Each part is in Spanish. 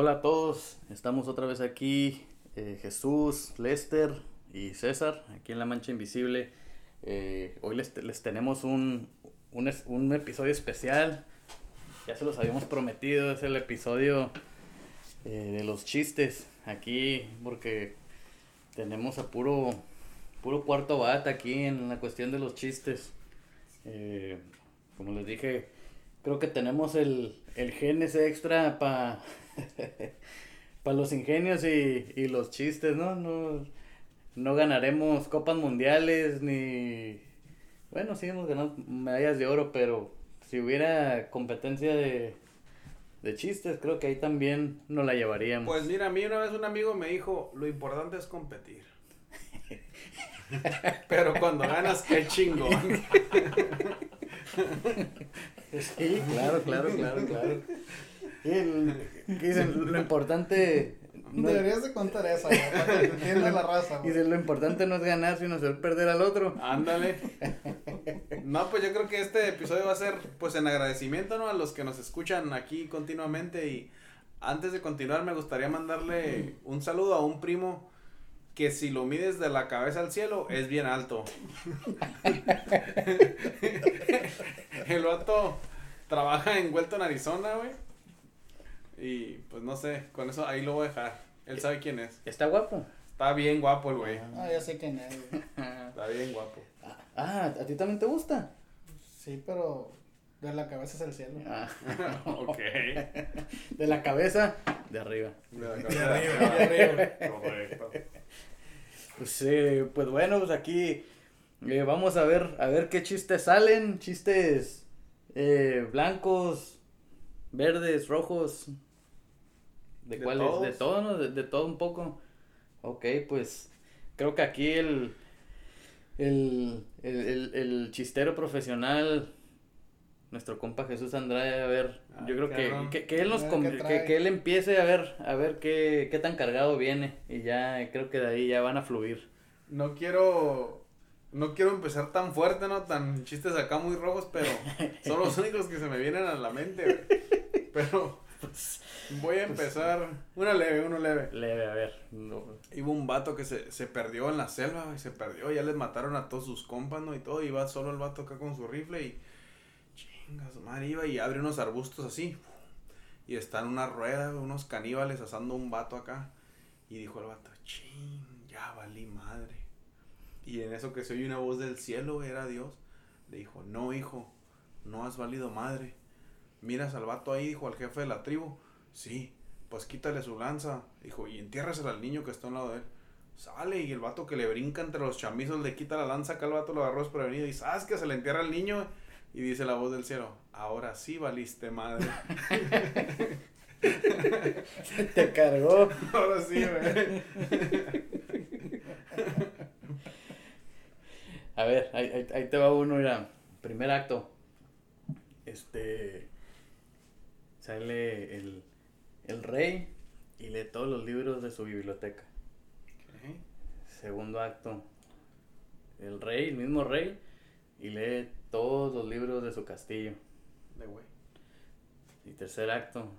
Hola a todos, estamos otra vez aquí, eh, Jesús, Lester y César, aquí en La Mancha Invisible. Eh, hoy les, les tenemos un, un, un episodio especial, ya se los habíamos prometido, es el episodio eh, de los chistes aquí, porque tenemos a puro, puro cuarto bata aquí en la cuestión de los chistes. Como les dije, creo que tenemos el, el gen ese extra para pa los ingenios y, y los chistes, ¿no? ¿no? No ganaremos copas mundiales ni... Bueno, sí hemos ganado medallas de oro, pero si hubiera competencia de, de chistes, creo que ahí también nos la llevaríamos. Pues mira, a mí una vez un amigo me dijo, lo importante es competir. Pero cuando ganas, qué chingón. Sí, claro, claro, claro, claro. Y el- que dicen, lo importante... no- Deberías de contar eso, güey, para que entienda la raza, güey. Dice, lo importante no es ganar, sino hacer perder al otro. Ándale. No, pues yo creo que este episodio va a ser pues en agradecimiento, ¿no? A los que nos escuchan aquí continuamente y antes de continuar me gustaría mandarle un saludo a un primo que si lo mides de la cabeza al cielo es bien alto. El vato trabaja en Welton, Arizona, güey. Y pues no sé, con eso ahí lo voy a dejar. Él sabe quién es. Está guapo. Está bien guapo el güey. Ah, ya sé quién es, güey. Está bien guapo. Ah, ¿a ti también te gusta? Sí, pero de la cabeza es el cielo. Ah, ok. de la cabeza, de arriba. De la De cabeza. arriba, de arriba. Correcto. Pues, eh, pues bueno, pues aquí eh, vamos a ver, a ver qué chistes salen. Chistes eh, blancos, verdes, rojos. ¿De, De cuáles? De todos. todo, ¿no? De, de todo un poco. Ok, pues creo que aquí el, el, el, el, el chistero profesional, nuestro compa Jesús Andrade, a ver, Ah, yo creo que, que, que él nos que, que él empiece a ver, a ver qué, qué tan cargado viene y ya creo que de ahí ya van a fluir. No quiero. No quiero empezar tan fuerte, ¿no? Tan chistes acá muy rojos, pero son los únicos que se me vienen a la mente, güey. Pero voy a empezar. Una leve, uno leve. Leve, a ver. no, Iba un vato que se, se perdió en la selva, güey. Se perdió, ya les mataron a todos sus compas, ¿no? Y todo. Iba solo el vato acá con su rifle y. Chingas, madre, iba y abre unos arbustos así. Y está en una rueda, unos caníbales asando un vato acá. Y dijo el vato, ching, ya valí madre. Y en eso que se oye una voz del cielo, era Dios. Le dijo, no, hijo, no has valido madre. Miras al vato ahí, dijo al jefe de la tribu. Sí, pues quítale su lanza. Dijo, y entiérrasela al niño que está a un lado de él. Sale y el vato que le brinca entre los chamizos le quita la lanza, acá el vato lo agarró desprevenido y sabes que se le entierra al niño. Y dice la voz del cielo, ahora sí valiste madre. Te cargó. ahora sí, güey. A ver, ahí, ahí, te va uno, mira. Primer acto. Este. Sale el, el rey y lee todos los libros de su biblioteca. Segundo acto. El rey, el mismo rey, y lee todos los libros de su castillo. De güey. Y tercer acto.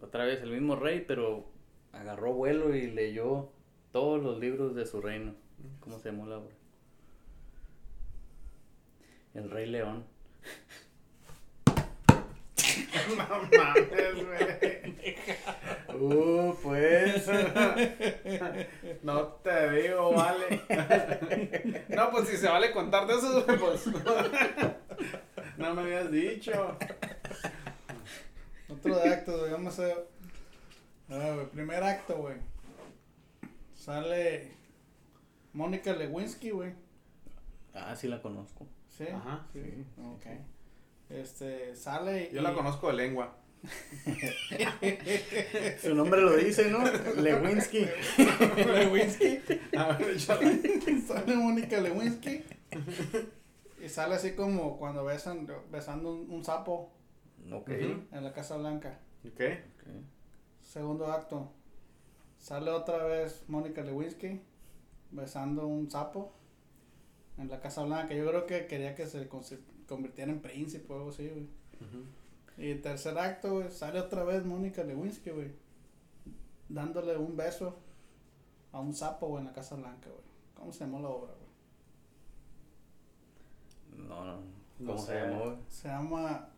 Otra vez el mismo rey, pero agarró vuelo y leyó todos los libros de su reino. ¿Cómo se llamó la obra? El Rey León. No mames, güey. Uh, pues. No te digo, vale. No, pues si se vale contar de eso, güey, pues. No me habías dicho. Otro de actos, güey. Vamos a. Ah, güey, primer acto, güey. Sale Mónica Lewinsky, güey. Ah, sí la conozco. ¿Sí? Ajá. Sí. Sí, Ok. Este, sale. Yo y- la conozco de lengua. Su nombre lo dice, ¿no? Lewinsky. Lewinsky. A ver, échala. sale Mónica Lewinsky. y sale así como cuando besan, besando un, un sapo Ok. En la Casa Blanca. Ok. ok. Segundo acto. Sale otra vez Mónica Lewinsky besando un sapo en la Casa Blanca. Yo creo que quería que se con- convirtiera en príncipe o algo así, güey. Y tercer acto, güey, sale otra vez Mónica Lewinsky, güey. dándole un beso a un sapo, güey, en la Casa Blanca, güey. ¿Cómo se llamó la obra, güey? No, no. No ¿Cómo se sé. llamó? güey? Se llama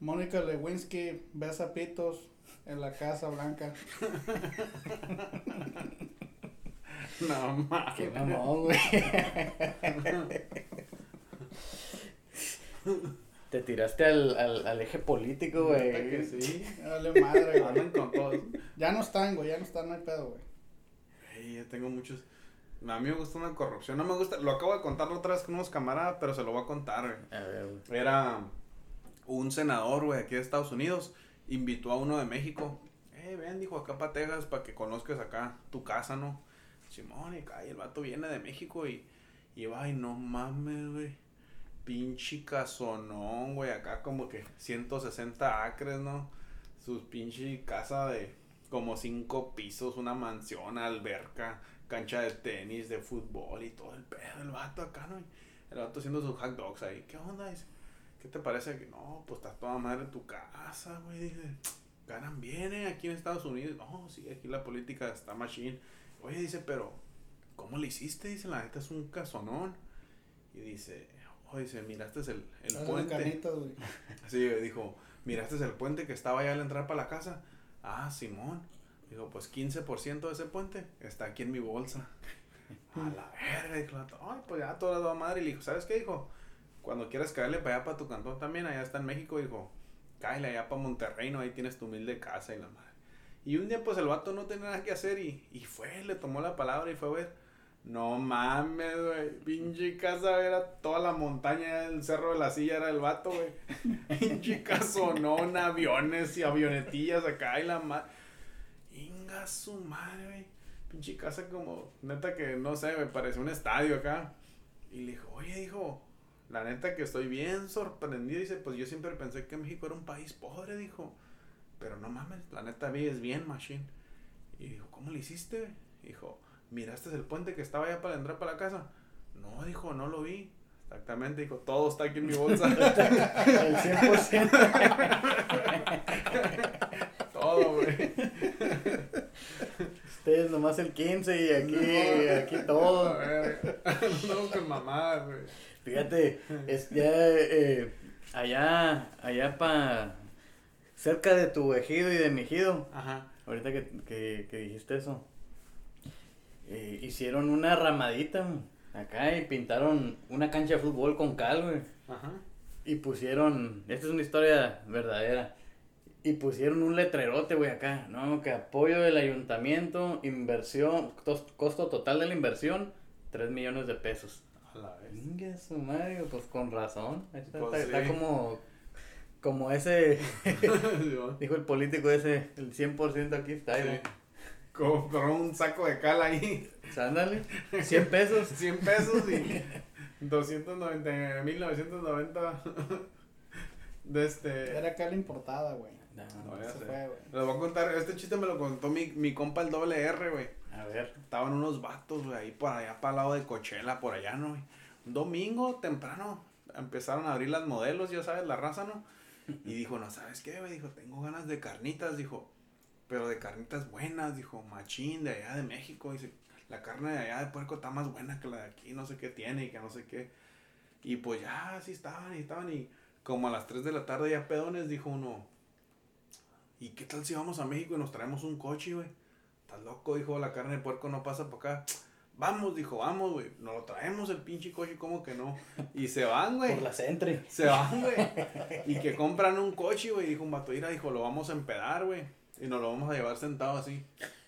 Mónica Lewinsky besa pitos en la Casa Blanca. No mames. Qué mamón, güey. Te tiraste al, al, al eje político, güey. que sí. Dale madre, Andan güey. con todos. Ya no están, güey, ya no están, no hay pedo, güey. Ey, yo tengo muchos. A mí me gusta una corrupción. No me gusta. Lo acabo de contar la otra vez con unos camaradas, pero se lo voy a contar, güey. A ver, güey. Era un senador, güey, aquí de Estados Unidos. Invitó a uno de México. Eh, ven, dijo, acá para Texas, para que conozcas acá tu casa, ¿no? Simón, y el vato viene de México y, y va, y no mames, güey. Pinche casonón, güey, acá como que 160 acres, ¿no? Sus pinche casa de como cinco pisos, una mansión, alberca, cancha de tenis, de fútbol y todo el pedo, el vato acá, ¿no? El vato haciendo sus hot dogs ahí. ¿Qué onda? Dice, ¿qué te parece? Que no, pues está toda madre tu casa, güey. Dice, ganan bien, ¿eh? Aquí en Estados Unidos. No, sí, aquí la política está machine. Oye, dice, pero, ¿cómo le hiciste? Dice, la neta es un casonón. Y dice, dice, miraste el, el puente. güey. Sí, dijo, ¿miraste el puente que estaba allá al entrar para la casa? Ah, Simón. Dijo, pues 15% de ese puente está aquí en mi bolsa. A la verga, dijo, ay, pues ya toda la madre. Y le dijo, ¿sabes qué? Dijo, cuando quieras caerle para allá, para tu cantón también, allá está en México, dijo, cáele allá para Monterrey, no, ahí tienes tu humilde casa y la madre. Y un día, pues el vato no tenía nada que hacer y, y fue, le tomó la palabra y fue a ver. No mames, güey. Pinche casa era toda la montaña, el cerro de la silla era el vato, güey. Pinche casonón, aviones y avionetillas acá y la madre. Inga su madre, güey. Pinche casa como, neta que no sé, me pareció un estadio acá. Y le dijo, oye, dijo, la neta que estoy bien sorprendido. Dice, pues yo siempre pensé que México era un país pobre, dijo. Pero no mames, la neta es bien, machine. Y dijo, ¿cómo le hiciste? Dijo, ¿miraste el puente que estaba allá para entrar para la casa? No, dijo, no lo vi. Exactamente, dijo, todo está aquí en mi bolsa. El 100%. todo, güey. Ustedes nomás el 15 y aquí, aquí A todo. ver, No, con mamá, güey. Fíjate, es ya eh, allá, allá pa cerca de tu ejido y de mi ejido, Ajá. ahorita que, que, que dijiste eso, eh, hicieron una ramadita acá y pintaron una cancha de fútbol con cal, güey. Ajá. Y pusieron, esta es una historia verdadera, y pusieron un letrerote, güey, acá, ¿no? Que apoyo del ayuntamiento, inversión, tos- costo total de la inversión, 3 millones de pesos. A la vez. Venga su madre, pues con razón. Está, Pues está- está sí. como, como ese, dijo el político ese, el 100% aquí está, sí. ¿no? Compró un saco de cal ahí. Ándale, 100 pesos. 100 pesos y 290, 1990 de este... Era la importada, güey. No, No, Se fue, güey. Les voy a contar, este chiste me lo contó mi, mi compa el doble R, güey. a ver, Estaban unos vatos, güey, ahí por allá para el lado de Coachella, por allá, ¿no? güey? Un domingo temprano empezaron a abrir las modelos, ya sabes, la raza, ¿no? Y dijo, no, ¿sabes qué, güey? Dijo, tengo ganas de carnitas, dijo, pero de carnitas buenas, dijo, machín de allá de México, dice, la carne de allá de puerco está más buena que la de aquí, no sé qué tiene y que no sé qué. Y pues ya, así estaban y estaban y como a las 3 de la tarde ya pedones, dijo uno, ¿y qué tal si vamos a México y nos traemos un coche, güey? Estás loco, dijo, la carne de puerco no pasa por acá. Vamos, dijo, vamos, güey. Nos lo traemos el pinche coche, ¿cómo que no? Y se van, güey. por la centre. Se van, güey. Y que compran un coche, güey. Dijo un vato, dijo, lo vamos a empedar, güey. Y nos lo vamos a llevar sentado así.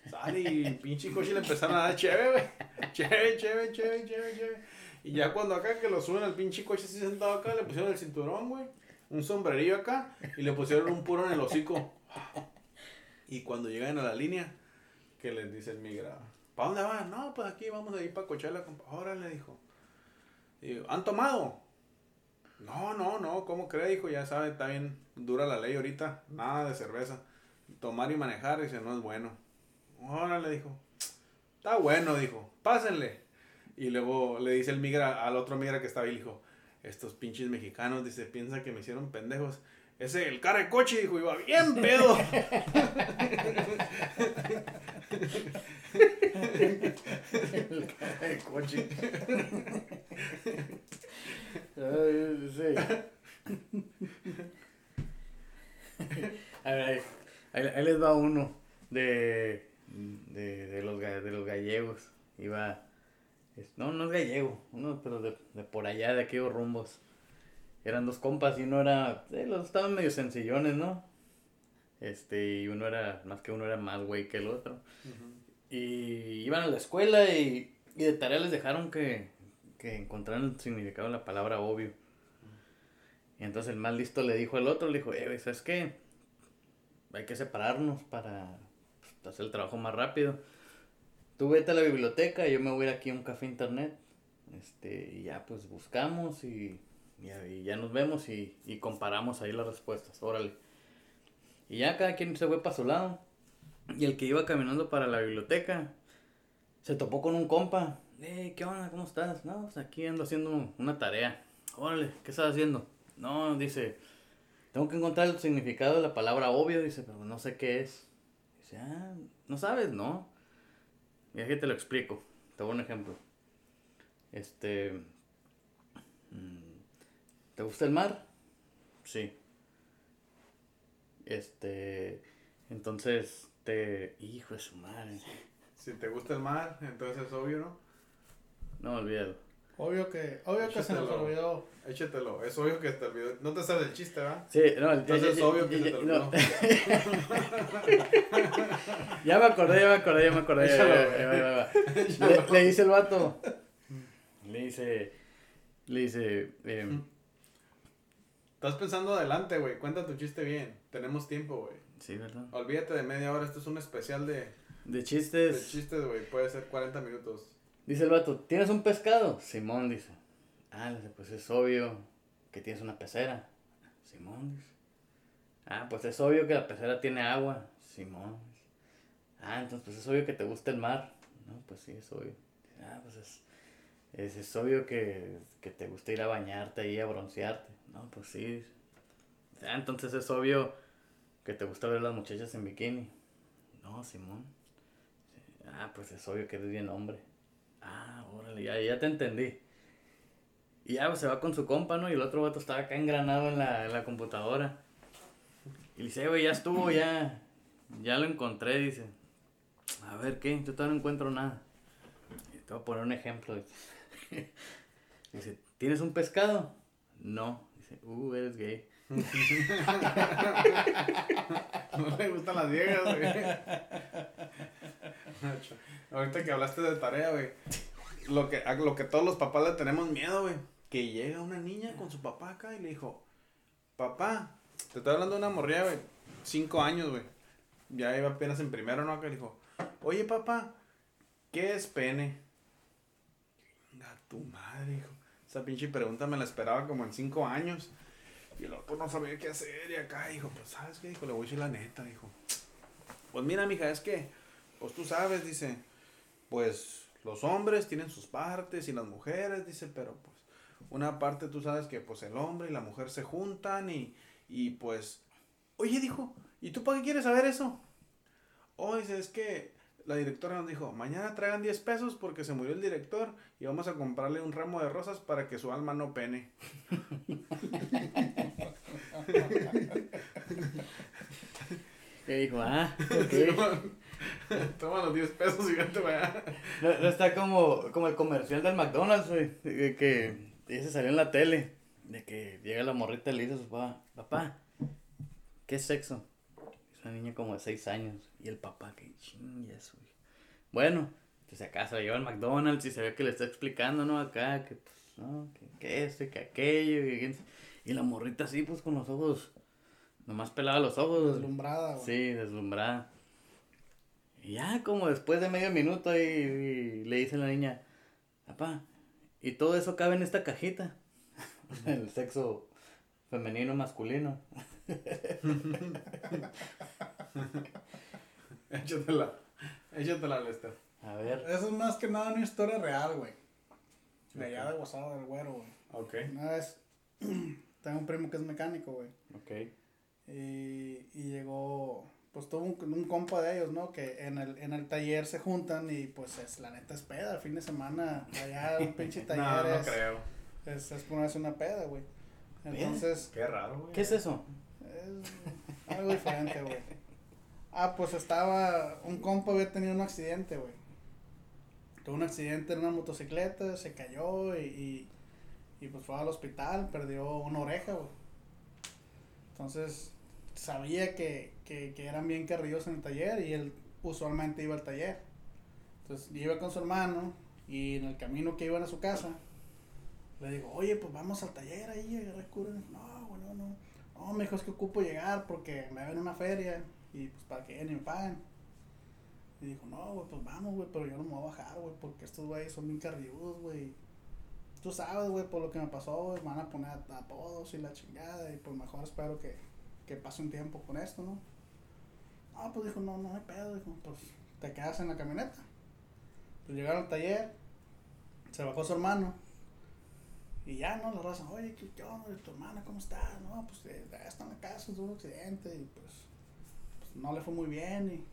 Sale y pinche coche le empezaron a dar chévere. Chévere, chévere, chévere, chévere, chévere. Y ya cuando acá que lo suben al pinche coche así sentado acá, le pusieron el cinturón, güey. Un sombrerillo acá. Y le pusieron un puro en el hocico. Y cuando llegan a la línea, que les dice el migra, ¿para dónde van? No, pues aquí vamos a ir para Coachella, compa. Órale, dijo. ¿han tomado? No, no, no, ¿cómo cree? Dijo, ya sabe, está bien dura la ley ahorita, nada de cerveza. Tomar y manejar, dice, no es bueno. Ahora le dijo, está bueno, dijo, pásenle. Y luego le dice el migra al otro migra que estaba ahí, dijo, estos pinches mexicanos, dice, piensan que me hicieron pendejos. Ese, el cara de coche, dijo, iba bien pedo. el carro de coche. Sí. Ahí- les va uno de, de, de los, de los gallegos. Iba, no, no es gallego, uno, pero de, de por allá, de aquellos rumbos. Eran dos compas y uno era, eh, los estaban medio sencillones, ¿no? Este, y uno era, más que uno era más güey que el otro. Y iban a la escuela y, y de tarea les dejaron que, que encontraran el significado de la palabra obvio. Y entonces el más listo le dijo al otro, le dijo, eh, ¿sabes qué? Hay que separarnos para pues, hacer el trabajo más rápido. Tú vete a la biblioteca, yo me voy a ir aquí a un café internet. Este, y ya pues buscamos y, y ya, y nos vemos y, y comparamos ahí las respuestas. Órale. Y ya cada quien se fue para su lado. Y el que iba caminando para la biblioteca se topó con un compa. Eh, ¿qué onda? ¿Cómo estás? No, pues aquí ando haciendo una tarea. Órale, ¿qué estás haciendo? No, dice, tengo que encontrar el significado de la palabra obvio. Dice, pero no sé qué es. Dice, ah, ¿no sabes? No. Mira que te lo explico. Te doy un ejemplo. Este. mm, ¿Te gusta el mar? Sí. Este. Entonces, te. Hijo de su madre. Si te gusta el mar, entonces es obvio, ¿no? No, olvídalo. Obvio que, obvio que se nos Échatelo. olvidó. Échatelo. Es obvio que te olvidó. No te sabes el chiste, ¿verdad? Sí, no, ya- Entonces ya- es obvio que se te no. olvidó. Ya me acordé, ya me acordé, ya me acordé. Échalo, ya, ya, ya, ya, ya. Le, le dice el vato. Le dice. Le dice. eh, Estás pensando adelante, güey. Cuenta tu chiste bien. Tenemos tiempo, güey. sí, ¿verdad? Olvídate de media hora. Esto es un especial de, De de chistes. chistes, güey. Puede ser 40 minutos. Dice el vato, ¿tienes un pescado? Simón dice. Ah, pues es obvio que tienes una pecera. Simón dice. Ah, pues es obvio que la pecera tiene agua. Simón dice. Ah, entonces pues es obvio que te gusta el mar. No, pues sí, es obvio. Ah, pues es, es, obvio que, que te gusta ir a bañarte ahí, a broncearte. No, pues sí. Ah, entonces es obvio que te gusta ver a las muchachas en bikini. No, Simón. Ah, pues es obvio que eres bien hombre. Ah, órale, ya, ya te entendí. Y ya pues, se va con su compa, ¿no? Y el otro vato estaba acá engranado en la, en la computadora. Y le dice, "Eh, güey, ya estuvo, ya. Ya lo encontré, dice. A ver, ¿qué? Yo todavía no encuentro nada. Y te voy a poner un ejemplo. Dice, Dice, ¿tienes un pescado? No. Dice, uh, eres gay. No le gustan las viejas, güey. Ahorita que hablaste de tarea, güey. Lo que, lo que todos los papás le tenemos miedo, güey. Que llega una niña con su papá acá y le dijo, papá, te estoy hablando de una morría, güey. Cinco años, güey. Ya iba apenas en primero, ¿no? Que le dijo, oye, papá, ¿qué es pene? Venga, tu madre, hijo. Esa pinche pregunta me la esperaba como en cinco años. Y el otro no sabía qué hacer. Y acá dijo, pues, ¿sabes qué? Dijo, le voy a decir la neta, dijo. Pues mira, mija, es que, pues tú sabes, dice, pues los hombres tienen sus partes y las mujeres, dice, pero pues una parte tú sabes que pues el hombre y la mujer se juntan y, y pues, oye, dijo, ¿y tú para qué quieres saber eso? Oh, dice, es que la directora nos dijo, mañana traigan 10 pesos porque se murió el director y vamos a comprarle un ramo de rosas para que su alma no pene. Y dijo, ah, ok. Toma los 10 pesos y vete para allá. No, no está como, como el comercial del McDonald's, güey. de Que ese salió en la tele. De que llega la morrita y le dice a su papá, papá, ¿qué es sexo? Es una niña como de 6 años. Y el papá, que chingas, güey. Bueno, pues acá se la lleva al McDonald's y se ve que le está explicando, ¿no? Acá, que pues, no, que, que esto y que aquello. Y, que- y la morrita así, pues con los ojos, nomás pelaba los ojos. Deslumbrada, güey. Sí, deslumbrada. Y ya como después de medio minuto y, y le dice la niña, papá, ¿y todo eso cabe en esta cajita? El sexo femenino masculino. Échatela. Échatela, Lester. A ver. Eso es más que nada una historia real, güey. De allá de Guasado del Güero, güey. Ok. Una vez, tengo un primo que es mecánico, güey. Ok. Y, y llegó, pues tuvo un, un compa de ellos, ¿no? Que en el, en el taller se juntan y pues es, la neta es peda, el fin de semana, allá un pinche taller No, no es, creo. es, es ponerse una peda, güey. Entonces, Qué raro, güey. ¿Qué es eso? es algo diferente, güey. Ah, pues estaba, un compa había tenido un accidente, güey. Tuvo un accidente en una motocicleta, se cayó y, y, y, pues fue al hospital, perdió una oreja, güey. Entonces, sabía que, que, que eran bien carrillos en el taller y él usualmente iba al taller. Entonces, iba con su hermano y en el camino que iban a su casa, le digo, oye, pues vamos al taller ahí, agarrar cura. No, bueno, no. No, me dijo, es que ocupo llegar porque me ven una feria y pues para que lleguen y me paguen. Y dijo, no, güey, pues vamos, güey, pero yo no me voy a bajar, güey, porque estos güeyes son bien carrilludos, güey. Tú sabes, güey, por lo que me pasó, güey, van a poner a, a y la chingada, y pues mejor espero que, que pase un tiempo con esto, ¿no? No, pues dijo, no, no hay pedo, dijo, pues te quedas en la camioneta. Pues llegaron al taller, se bajó su hermano, y ya, ¿no? La raza, oye, ¿qué, qué onda? ¿Tu hermana cómo está? No, pues eh, ya está en la casa, tuvo un accidente y pues, pues, no le fue muy bien.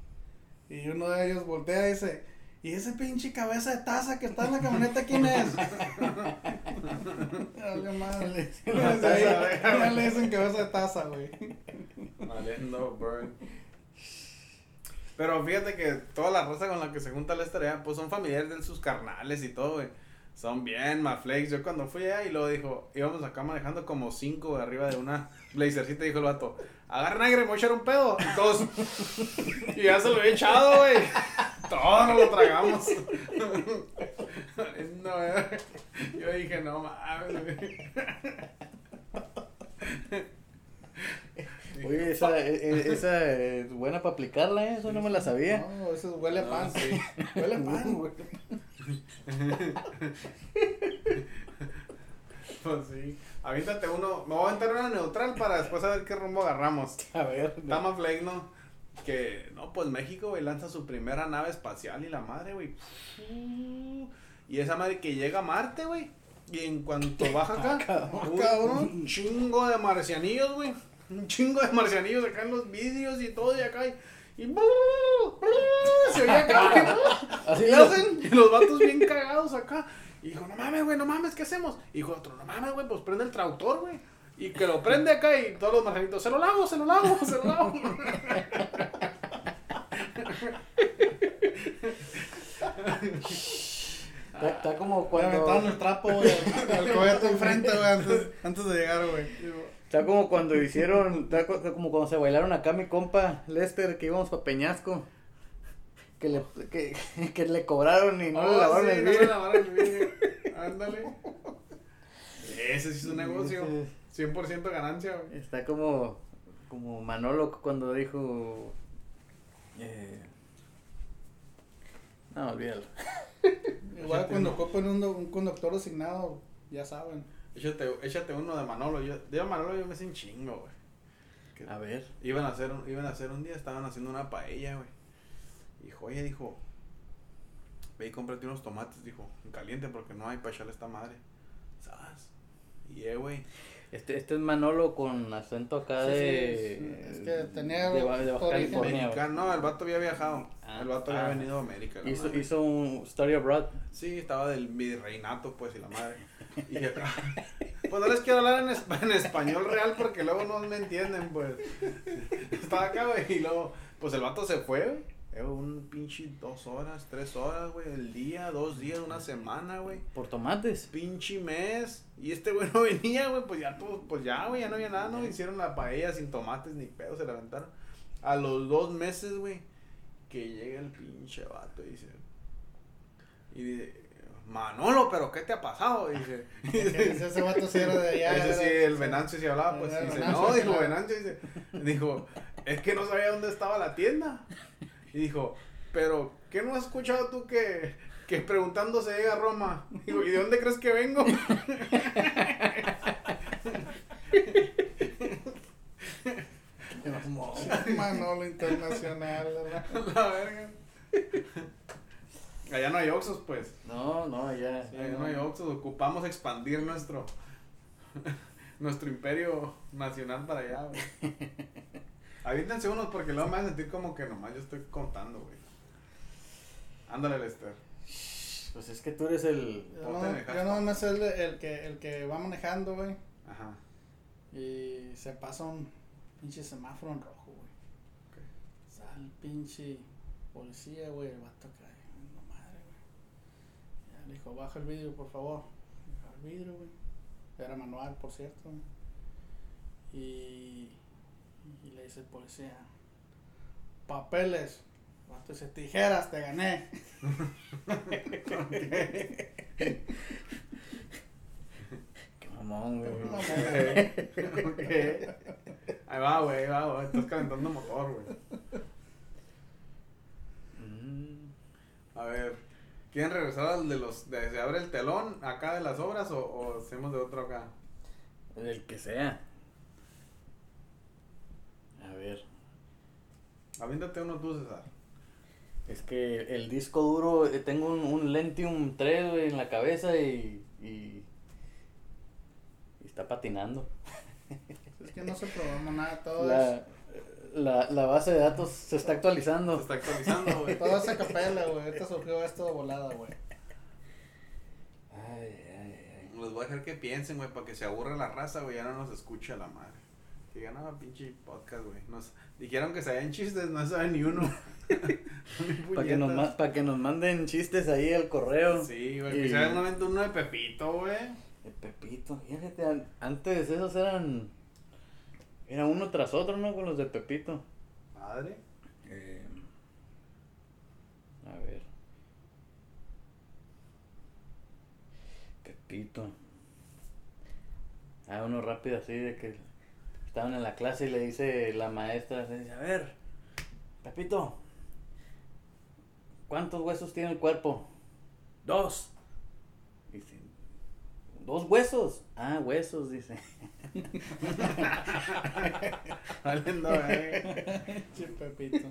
Y, y uno de ellos voltea y dice, ¿y ese pinche cabeza de taza que está en la camioneta quién es? Dale madre. Ya le dicen cabeza de taza, güey. Valiendo, burn. Pero fíjate que toda la raza con la que se junta Lester ya, pues son familiares de sus carnales y todo, güey. Son bien maflex. Yo cuando fui allá y luego dijo, íbamos acá manejando como cinco arriba de una blazercita, dijo el vato, agarren aire, me voy a echar un pedo. Y todos, y ya se lo había echado, güey. Todos nos lo tragamos. no, güey. yo dije, no mames. Oye, esa, e- e- esa es buena para aplicarla, ¿eh? Eso no me la sabía. No, eso huele a No, pan. sí. Huele a pan, güey. Pues sí. Aviéntate uno. Me voy a aventar una neutral para después saber qué rumbo agarramos. A ver. Tama Flake, ¿no? Que, no, pues México, güey, lanza su primera nave espacial y la madre, güey. Y esa madre que llega a Marte, güey. Y en cuanto baja acá, uy, cabrón. un chingo de marcianillos, güey. Un chingo de marcianillos acá en los vídeos y todo, y acá. Y, y se oye acá, güey. Así ¿Qué lo- hacen? Y los vatos bien cagados acá. Y dijo, no mames, güey, no mames, ¿qué hacemos? Y dijo otro, no mames, güey, pues prende el tractor, güey. Y que lo prende acá y todos los marcianitos, se lo lavo, se lo lavo, se lo lavo. Está, está como aventaron cuando. el trapo, güey, al cohete enfrente, güey, antes, antes de llegar, güey. Está como cuando hicieron. Está co- como cuando se bailaron acá mi compa Lester, que íbamos para Peñasco. Que le, que, que le cobraron y no le Oh, lavaron sí, el no le vidrio. lavaron el vidrio. Ándale. Ese sí es un negocio. 100% ganancia, güey. Está como. Como Manolo cuando dijo. Eh, no, olvídalo. Igual cuando ocupen un, un conductor designado, ya saben. Échate, échate uno de Manolo. Yo, de Manolo yo me hice un chingo, güey. Que- A ver. Iban a hacer un, iban a hacer un día, estaban haciendo una paella, güey. Dijo, oye, dijo, ve y cómprate unos tomates, dijo, en caliente porque no hay para echarle esta madre. ¿Sabes? Y eh, güey. Este, este es Manolo con acento acá Sí, sí, de. es- es que tenía de, de Baja. California. Mexicano, no, el vato había viajado. Ah, el vato ah. había venido a América. Hizo, madre. hizo un Story Abroad. Sí, estaba del virreinato, pues, y la madre. Y acá. Pues no les quiero hablar en, espa- en español real porque luego no me entienden, pues. Estaba acá, güey, y luego, pues el vato se fue, güey. Eh, Un pinche dos horas, tres horas, güey, el día, dos días, una semana, güey. Por tomates. Pinche mes. Y este güey no venía, güey, pues ya, pues, pues ya, güey, ya no había nada, ¿no? Hicieron la paella sin tomates ni pedo, se la aventaron. A los dos meses, güey, que llega el pinche vato y dice. Y dice, Manolo, ¿pero qué te ha pasado? Dice. Ese, ese vato sí era de allá. Ese sí, el Venancio sí hablaba, pues. Dice, no, dijo. Venancio, dice, dijo, es que no sabía dónde estaba la tienda. Y dijo, pero, ¿qué no has escuchado tú que, que preguntando se llega a Roma? Digo, ¿y de dónde crees que vengo? Manolo Internacional. ¿verdad? la verga. Allá no hay Oxos, pues. No, no, ya. Allá no hay Oxos, ocupamos expandir nuestro, nuestro imperio nacional para allá, güey. Avítense unos porque luego me va a sentir como que nomás yo estoy contando, güey. Ándale, Lester. Pues es que tú eres el. Yo no, yo hashtag. no me sé el, el que, el que va manejando, güey. Ajá. Y se pasa un pinche semáforo en rojo, güey. El pinche policía, güey. El vato cae. No madre, güey. Ya le dijo, baja el vidrio, por favor. Baja el vidrio, güey. Era manual, por cierto. Y, y le dice el policía, papeles. Dice, tijeras, te gané. Qué mamón, güey. Ok. Ahí va, güey, ahí va, güey. Estás calentando motor, güey. Mm, A ver, ¿quieren regresar al de los. de se abre el telón acá de las obras o, o hacemos de otro acá? el que sea. A ver. Aviéntate uno tú, César. Es que el disco duro, eh, tengo un, un Lentium 3 güey, en la cabeza y, y, y está patinando. Es que no se programa nada, todo es... La, la, base de datos se está Se actualizando. está actualizando, güey. Todo es a capela, güey. Ahorita surgió esto de volada, güey. Ay, ay, ay. Les voy a dejar que piensen, güey, para que se aburra la raza, güey, ya no nos escucha la madre. Que digan, no, pinche podcast, güey. Nos dijeron que sabían chistes, no saben ni uno. Para que, nos, pa' que nos manden chistes ahí al correo. Sí, güey, Y- que se uno de Pepito, güey. El Pepito, fíjate, an- antes esos eran. Era uno tras otro, ¿no? Con los de Pepito. Madre. Eh, a ver. Pepito. Ah, uno rápido así de que estaban en la clase y le dice la maestra, le dice, a ver, Pepito, ¿cuántos huesos tiene el cuerpo? Dos. Dice, ¿dos huesos? Ah, huesos, dice. Valiendo, güey. Sí, Pepito.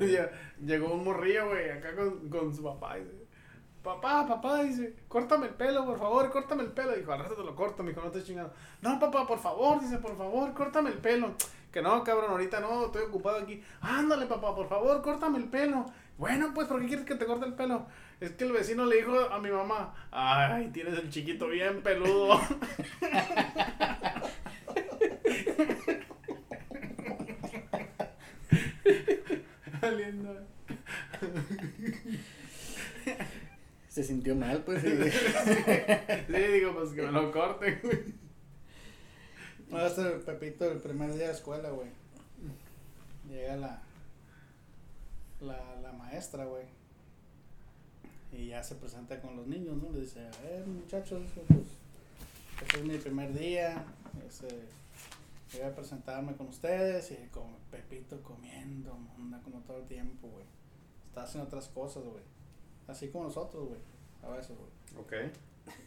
Ya, Llegó un morrillo, güey, acá con, con su papá. Y dice, papá, papá, dice, córtame el pelo, por favor, córtame el pelo. Dijo, al rato te lo corto, mijo, no te chingado. No, papá, por favor, dice, por favor, córtame el pelo. Que no, cabrón, ahorita no, estoy ocupado aquí. Ándale, papá, por favor, córtame el pelo. Bueno, pues, ¿por qué quieres que te corte el pelo? Es que el vecino le dijo a mi mamá, ay, tienes el chiquito bien peludo. Se sintió mal, pues. Sí, digo, pues que me lo corten, güey. No, es el Pepito el primer día de escuela, güey. Llega la, la, la maestra, güey. Y ya se presenta con los niños, ¿no? Le dice, a ver, muchachos, pues, este es mi primer día. Este, voy a presentarme con ustedes. Y como Pepito comiendo, anda como todo el tiempo, güey. Está haciendo otras cosas, güey. Así como nosotros, güey. A veces, güey. Ok.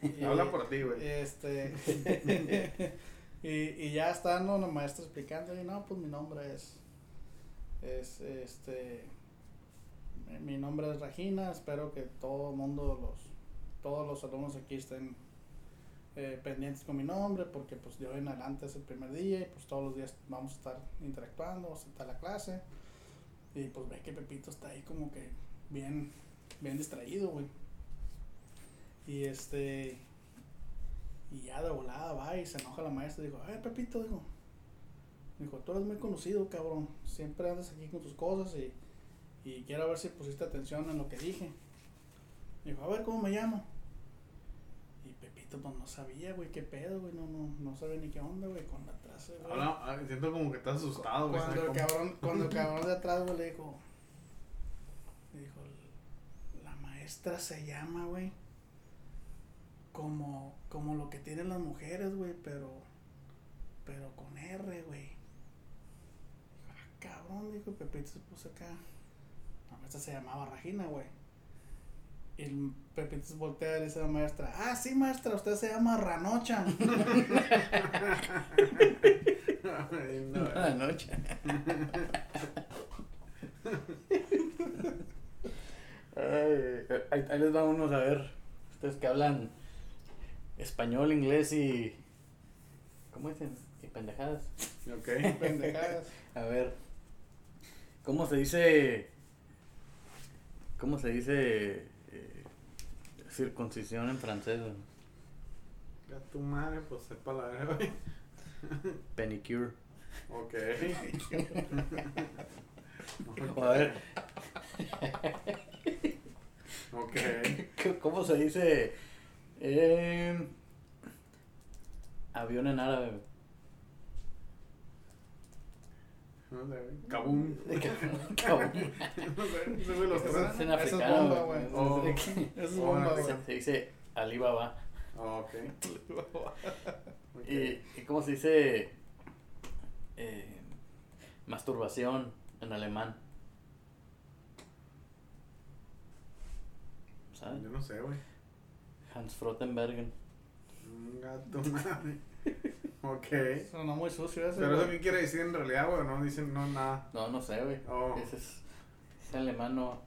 Y- Habla por ti, güey. Este. y, y ya está, ¿no? La maestra explicando. Y no, pues mi nombre es. Es este. Mi- nombre es Regina. Espero que todo mundo, los. Todos los alumnos aquí estén eh, pendientes con mi nombre. Porque, pues de hoy en adelante es el primer día. Y pues todos los días vamos a estar interactuando. Vamos a estar la clase. Y pues ve que Pepito está ahí como que bien. Bien distraído, güey. Y este. Y ya de volada va y se enoja la maestra. Dijo, ay, Pepito, dijo. Dijo, tú eres muy conocido, cabrón. Siempre andas aquí con tus cosas y, y quiero ver si pusiste atención en lo que dije. Dijo, a ver, ¿cómo me llamo? Y Pepito, pues no sabía, güey, qué pedo, güey. No, no, no sabía ni qué onda, güey, con la atrás, güey. Habla, ah, siento como que estás asustado, güey. Cuando el cabrón, cuando el cabrón de atrás, güey, le dijo, le dijo, la maestra se llama, güey, como, como lo que tienen las mujeres, güey, pero, pero con R, güey. Dijo, ah, cabrón, dijo Pepito, se puso acá. La maestra se llamaba Regina, güey. Y el Pepito se voltea y le dice a la maestra, ah, sí, maestra, usted se llama Ranocha. No, noche. Ay, ahí, ahí les va unos a ver. Ustedes que hablan español, inglés y. ¿Cómo dicen? y pendejadas. Ok. Pendejadas. A ver, ¿cómo se dice? ¿Cómo se dice eh, circuncisión en francés? A tu madre, pues sepa la verga. Penicure. Ok. A ver, Ok. ¿cómo se dice? Eh, avión en árabe. güey? No sé, güey. Kabum. Cabrón. No sé, ese güey los Eso trae. Es en africano, bomba, güey. Oh. Es Oh, bomba, güey. Se, se dice Alibaba. Ah, ok. ¿Y, y cómo se dice eh, masturbación en alemán? ¿Sabes? Yo no sé, güey. Hans Frottenbergen. Un gato madre. Ok. Sonó muy sucio ese. Pero eso qué quiere decir en realidad, güey. No dicen no nada. No, no sé, güey. Oh. Ese es, ese alemán no,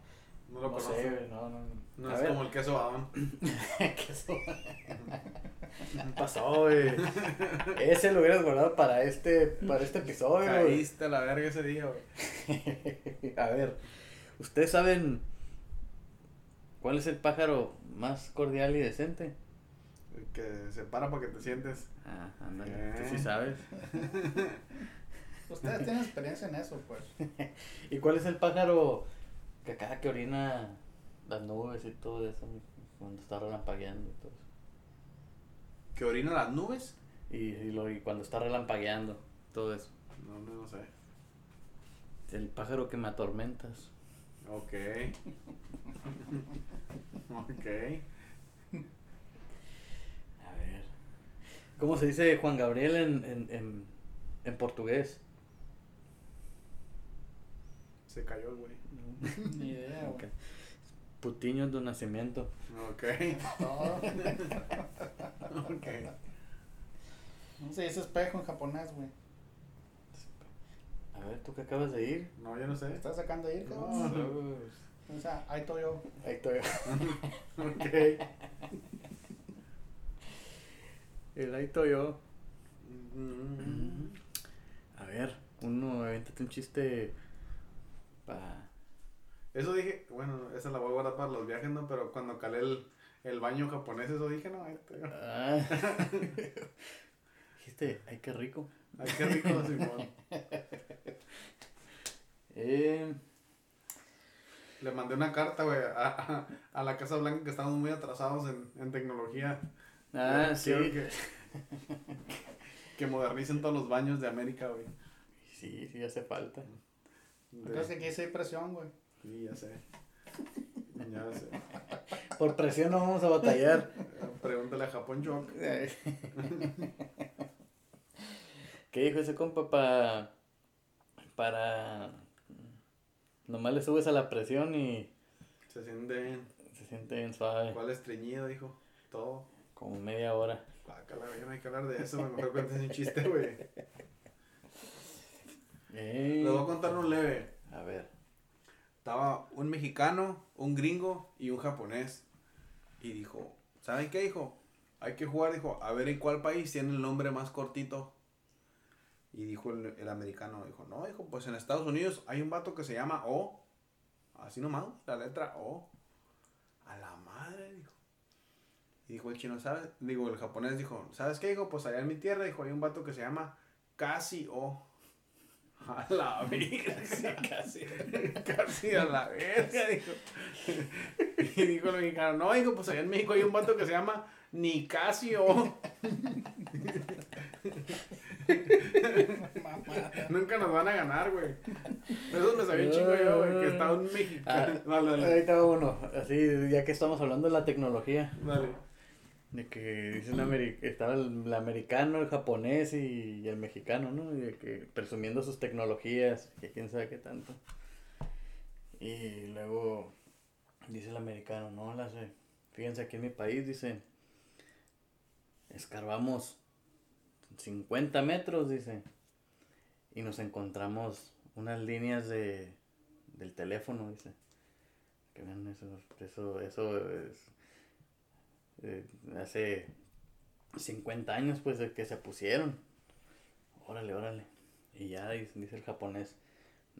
No lo no conoce. sé, güey. No, no, No A es ver. como el queso Adón. ¿Qué eso? ¿Qué pasó, güey? Ese lo hubieras guardado para este, para este episodio, güey. Caíste a la verga ese día, güey. A ver, ¿ustedes saben cuál es el pájaro más cordial y decente? Que se para para que te sientes. Ah, ándale, tú Eh. sí sabes. Ustedes tienen experiencia en eso, pues. ¿Y cuál es el pájaro que acá que orina las nubes y todo eso? Cuando está relampagueando y todo eso. ¿Que orina las nubes? Y, y lo- y cuando está relampagueando, todo eso. No, no, no sé. El pájaro que me atormentas. Ok. ok. A ver. ¿Cómo se dice Juan Gabriel en, en, en, en portugués? Se cayó el güey. Ni idea, güey. Ok. Putiño de nacimiento. Ok. Ok. No se dice espejo en japonés, güey. A ver, ¿tú que acabas de ir? No, yo no sé. ¿Te estás sacando ahí, No. cabrón? O sea, ahí estoy yo. Ahí estoy. Ok. El estoy yo. Mm. A ver, uno, avéntate un chiste pa... Eso dije, bueno, esa la voy a guardar para los viajes, ¿no? Pero cuando calé el, el baño japonés, eso dije, no, ahí te- Ah. Dijiste, ay, qué rico. Ay, qué rico, Simón. Eh, Le mandé una carta, güey, a, a, a la Casa Blanca que estamos muy atrasados en, en tecnología. Ah, sí. Que, que modernicen todos los baños de América, güey. Sí, sí hace falta. De- Entonces aquí sí hay presión, güey. Sí, ya sé. Ya sé. Por presión no vamos a batallar. Pregúntale a Japón Jock. ¿Qué dijo ese compa pa, para... Nomás le subes a la presión y Se sienten. se siente bien suave. ¿Cuál estreñido? Dijo. Todo. Como media hora. Guácala, güey, no hay que hablar de eso. Mejor cuentes un chiste, güey. Eh, Les voy a contar un leve. a ver. Estaba un mexicano, un gringo y un japonés. Y dijo, ¿saben qué? Dijo, hay que jugar, dijo, a ver en cuál país tiene el nombre más cortito. Y dijo el, el americano, dijo, no, dijo, pues en Estados Unidos hay un vato que se llama O. Así nomás, la letra O. A la madre, dijo. Y dijo el chino, ¿sabes? Digo, el japonés dijo, ¿sabes qué? Dijo, pues allá en mi tierra, dijo, hay un vato que se llama Casi O. A la verga. Casi. Casi a la verga, dijo. Y dijo el mexicano, no, dijo, pues allá en México hay un vato que se llama Nicasio. Nunca nos van a ganar, güey. Eso me sabía chingo yo, güey, que estaba un Ah, mexicano. Dale, dale. ahorita uno. Así, ya que estamos hablando de la tecnología. Dale. De que dice un ameri- estaba el, americano, el japonés y, el mexicano, ¿no? Y de que presumiendo sus tecnologías, que quién sabe qué tanto. Y luego dice el americano, no, las, fíjense aquí en mi país, dice, escarbamos 50 metros, dice, y nos encontramos unas líneas de, del teléfono, dice. Que vean eso, eso, eso es, eh, hace 50 años pues de que se pusieron. órale, órale. Y ya dice, el japonés,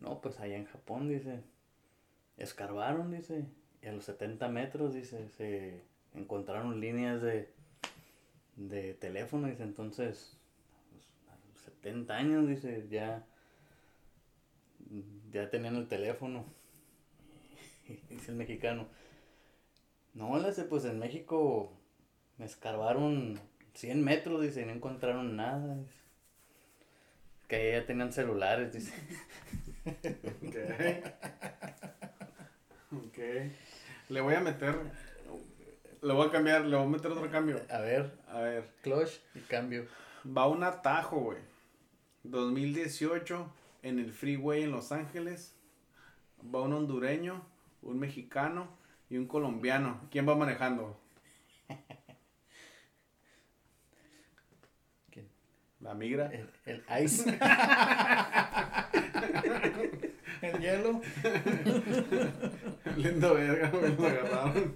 no, pues allá en Japón, dice, escarbaron, dice, y a los 70 metros, dice, se encontraron líneas de, de teléfono, dice, entonces, a los 70 años, dice, ya, ya tenían el teléfono. dice el mexicano, no, dice, pues en México me escarbaron 100 metros, dice, y no encontraron nada, dice. Que ya tenían celulares, dice. Ok. Ok. Le voy a meter. Le voy a cambiar, le voy a meter otro cambio. A ver, A ver. clutch y cambio. Va un atajo, güey. 2018 en el freeway en Los Ángeles. Va un hondureño, un mexicano y un colombiano. ¿Quién va manejando? ¿Quién? La migra. El, el ice. El hielo. Lindo verga, güey. Lo agarraron.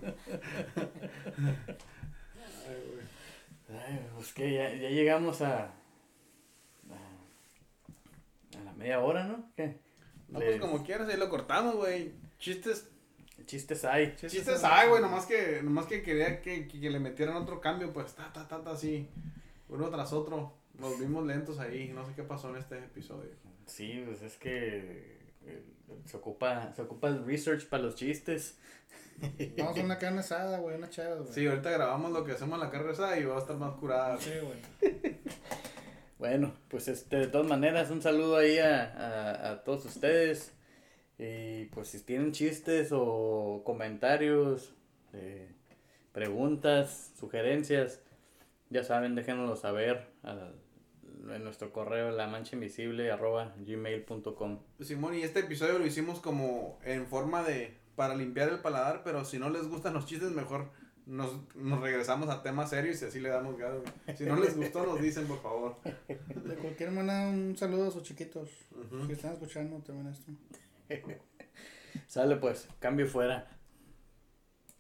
Ay, güey. Ay, pues que ya, ya llegamos a, a. a la media hora, ¿no? ¿Qué? No, Le- pues como quieras, ahí lo cortamos, güey. Chistes Chistes hay. Chistes hay, güey, nomás que, nomás que quería que, que, que le metieran otro cambio, pues, ta, ta, ta, ta, así, uno tras otro. Nos vimos lentos ahí, no sé qué pasó en este episodio. Sí, pues es que eh, se ocupa, se ocupa el research para los chistes. Vamos a una carne asada, güey, una chévere, güey. Sí, ahorita grabamos lo que hacemos en la carrera y va a estar más curada. Sí, güey. Bueno, pues este, de todas maneras, un saludo ahí a, a, a todos ustedes. Y pues si tienen chistes o comentarios, eh, preguntas, sugerencias, ya saben, déjenoslo saber al- en nuestro correo la mancha invisible arroba gmail.com. Simón, y este episodio lo hicimos como en forma de, para limpiar el paladar, pero si no les gustan los chistes, mejor nos, nos regresamos a temas serios y así le damos güey. Si no les gustó, nos dicen, por favor. De cualquier manera, un saludo a sus chiquitos. Que están escuchando también esto. Sale pues, cambio fuera.